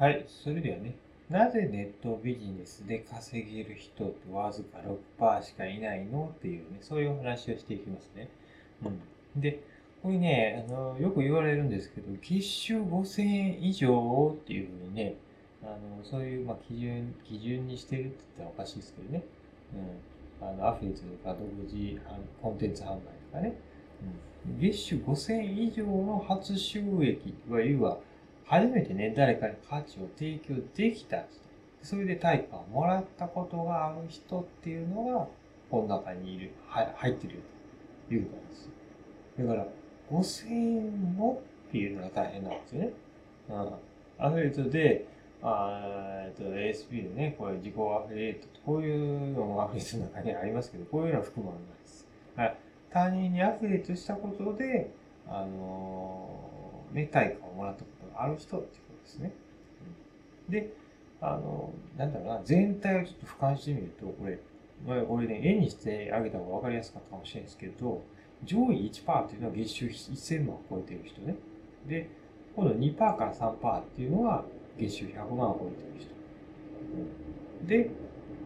はい、それではね、なぜネットビジネスで稼げる人ってわずか6%しかいないのっていうね、そういう話をしていきますね。うん。で、これね、あの、よく言われるんですけど、月収5000円以上っていうふうにね、あの、そういう、まあ、基準、基準にしてるって言ったらおかしいですけどね。うん。あの、アフィリエイトとか独自コンテンツ販売とかね。うん。月収5000円以上の初収益、いわゆるは、初めてね、誰かに価値を提供できた人。それで対価をもらったことがある人っていうのが、この中にいる、は入ってるよということなんです。だから、5000円もっていうのが大変なんですよね。うん。アフィリエイトで、あえっと、ASP でね、これ自己アフィリエイト、こういうのもアフィリエイトの中にありますけど、こういうのは含まれないです。はい。他人にアフィリエイトしたことで、あのー、ね、対価をもらったことある人っていうことですね。で、あの、なんだろうな、全体をちょっと俯瞰してみると、これ、俺ね、絵にしてあげた方が分かりやすかったかもしれないですけど、上位1%っていうのは月収1000万を超えてる人ね。で、今度2%から3%っていうのは月収100万を超えてる人。で、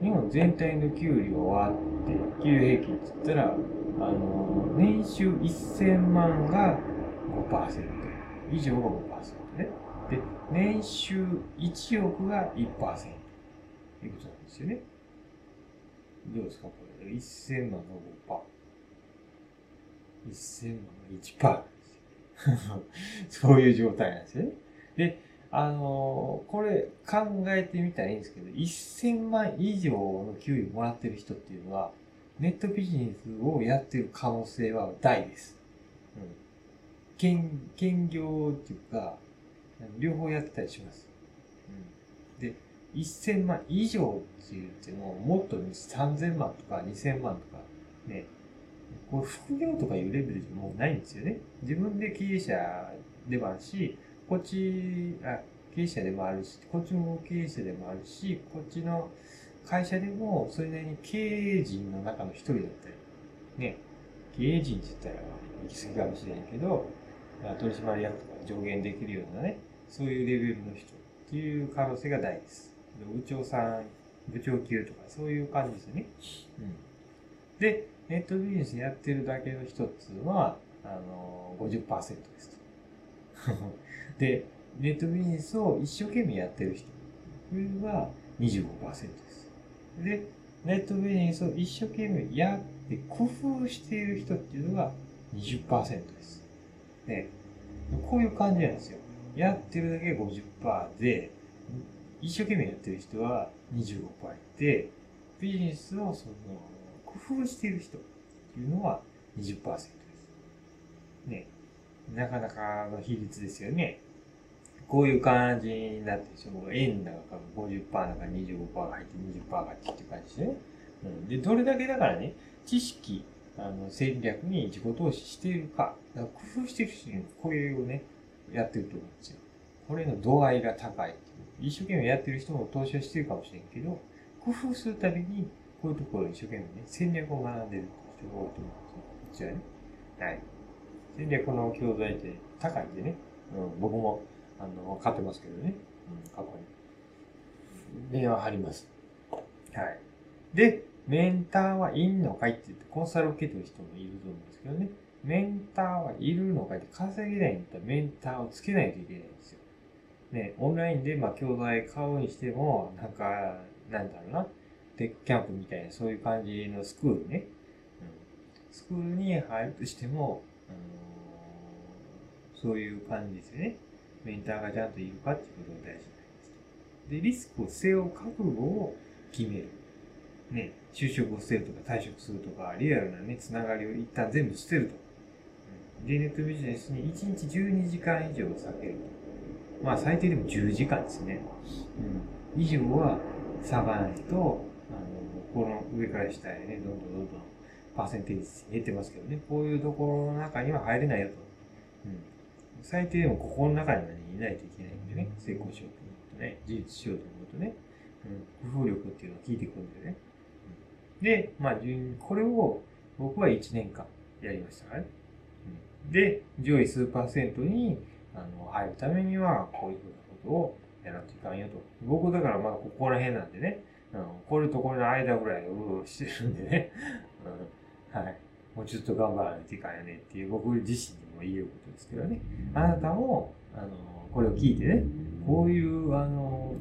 日本全体の給料はって、給与平均って言ったら、あの、年収1000万が5%、以上が5%で、年収1億が1%ということなんですよね。どうですか？これ。1000万が5%。1000万が1%ですよ。そういう状態なんですよね。で、あのー、これ考えてみたらいいんですけど、1000万以上の給与もらってる人っていうのは、ネットビジネスをやってる可能性は大です。うん。兼、兼業っていうか、両方やってたりします。うん。で、1000万以上って言っても、もっと3000万とか2000万とか、ね、これ副業とかいうレベルじゃもうないんですよね。自分で経営者でもあるし、こっち、あ、経営者でもあるし、こっちも経営者でもあるし、こっちの会社でもそれなりに経営陣の中の一人だったり、ね、経営陣って言ったら行き過ぎかもしれないけど、取締役とか上限できるようなね、そういうレベルの人っていう可能性が大です。部長さん、部長級とかそういう感じですよね。うん。で、ネットビジネスやってるだけの人っていうのは、あの、50%ですと。で、ネットビジネスを一生懸命やってる人は25%です。で、ネットビジネスを一生懸命やって工夫している人っていうのが20%です。で、こういう感じなんですよ。やってるだけ50%で、一生懸命やってる人は25%いて、ビジネスをその工夫している人っていうのは20%です。ね。なかなかの比率ですよね。こういう感じになってしまう。円高が50%だから25%が入って20%が入ってっていう感じですね。うん。で、どれだけだからね、知識、あの、戦略に自己投資しているか。か工夫してる人にこれをね、やってると思うんですよ。これの度合いが高い。一生懸命やってる人も投資はしてるかもしれんけど、工夫するたびにこういうところを一生懸命ね、戦略を学んでる人が多いと思うんですよ。こちらね。はい。戦略の教材って高いんでね、うん、僕も、あの、買ってますけどね、うん、過去に。電話貼ります。はい。で、メンターはいんのかいって言って、コンサルを受けてる人もいると思うんですけどね。メンターはいるのかって稼げないんだったらメンターをつけないといけないんですよ。ね、オンラインでまあ教材買うにしても、なんか、なんだろうな。テックキャンプみたいな、そういう感じのスクールね。うん、スクールに入るとしても、あの、そういう感じですよね。メンターがちゃんといるかっていうことが大事なんです。で、リスクを背負う覚悟を決める。ね、就職を捨てるとか退職するとか、リアルなね、つながりを一旦全部捨てると。うん、で、ネットビジネスに1日12時間以上避けると。まあ、最低でも10時間ですね。うん。以上は差がないと、あのこの上から下へね、どんどんどんどんパーセンテージ減ってますけどね、こういうところの中には入れないよと。うん。最低でもここの中にはね、いないといけないんでね、成功しようと思うとね、事実しようと思うとね、うん、工夫力っていうのを聞いてくるんでね。うん、で、まあ、これを僕は1年間やりましたからね。で、上位数パーセントにあの入るためには、こういうふうなことをやらんといかんよと。僕だからまあここら辺なんでね、うん、これとこれの間ぐらいをしてるんでね、うん、はい。もうちょっと頑張らないといかんよねっていう僕自身にも言えることですけどね。あなたも、あの、これを聞いてね、こういう、あの、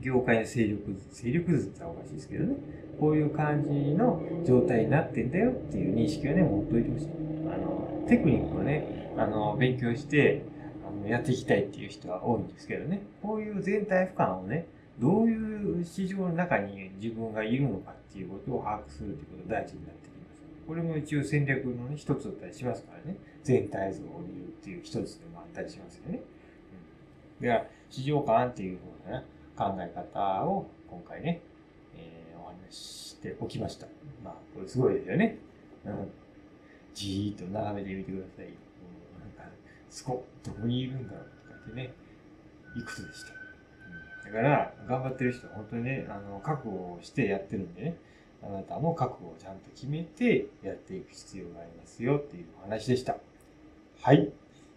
業界の勢力図、勢力図っておかしいですけどね、こういう感じの状態になってんだよっていう認識をね、持っといてほしい。あの、テクニックをね、あの、勉強して、あの、やっていきたいっていう人は多いんですけどね、こういう全体俯瞰をね、どういう市場の中に自分がいるのかっていうことを把握するっていうことが大事になってきます。これも一応戦略のね、一つだったりしますからね、全体像を見るっていう一つでもあったりしますよね。うん。では、市場感っていうふうな、考え方を今回ね、えー、お話ししておきました。まあ、これすごいですよね。うん。じーっと眺めてみてください。う、なんか、すこ、どこにいるんだろうとか言ってね、いくつでした。うん、だから、頑張ってる人は本当にね、あの、覚悟をしてやってるんでね、あなたも覚悟をちゃんと決めてやっていく必要がありますよっていうお話でした。はい。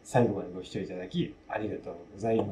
最後までご視聴いただきありがとうございます。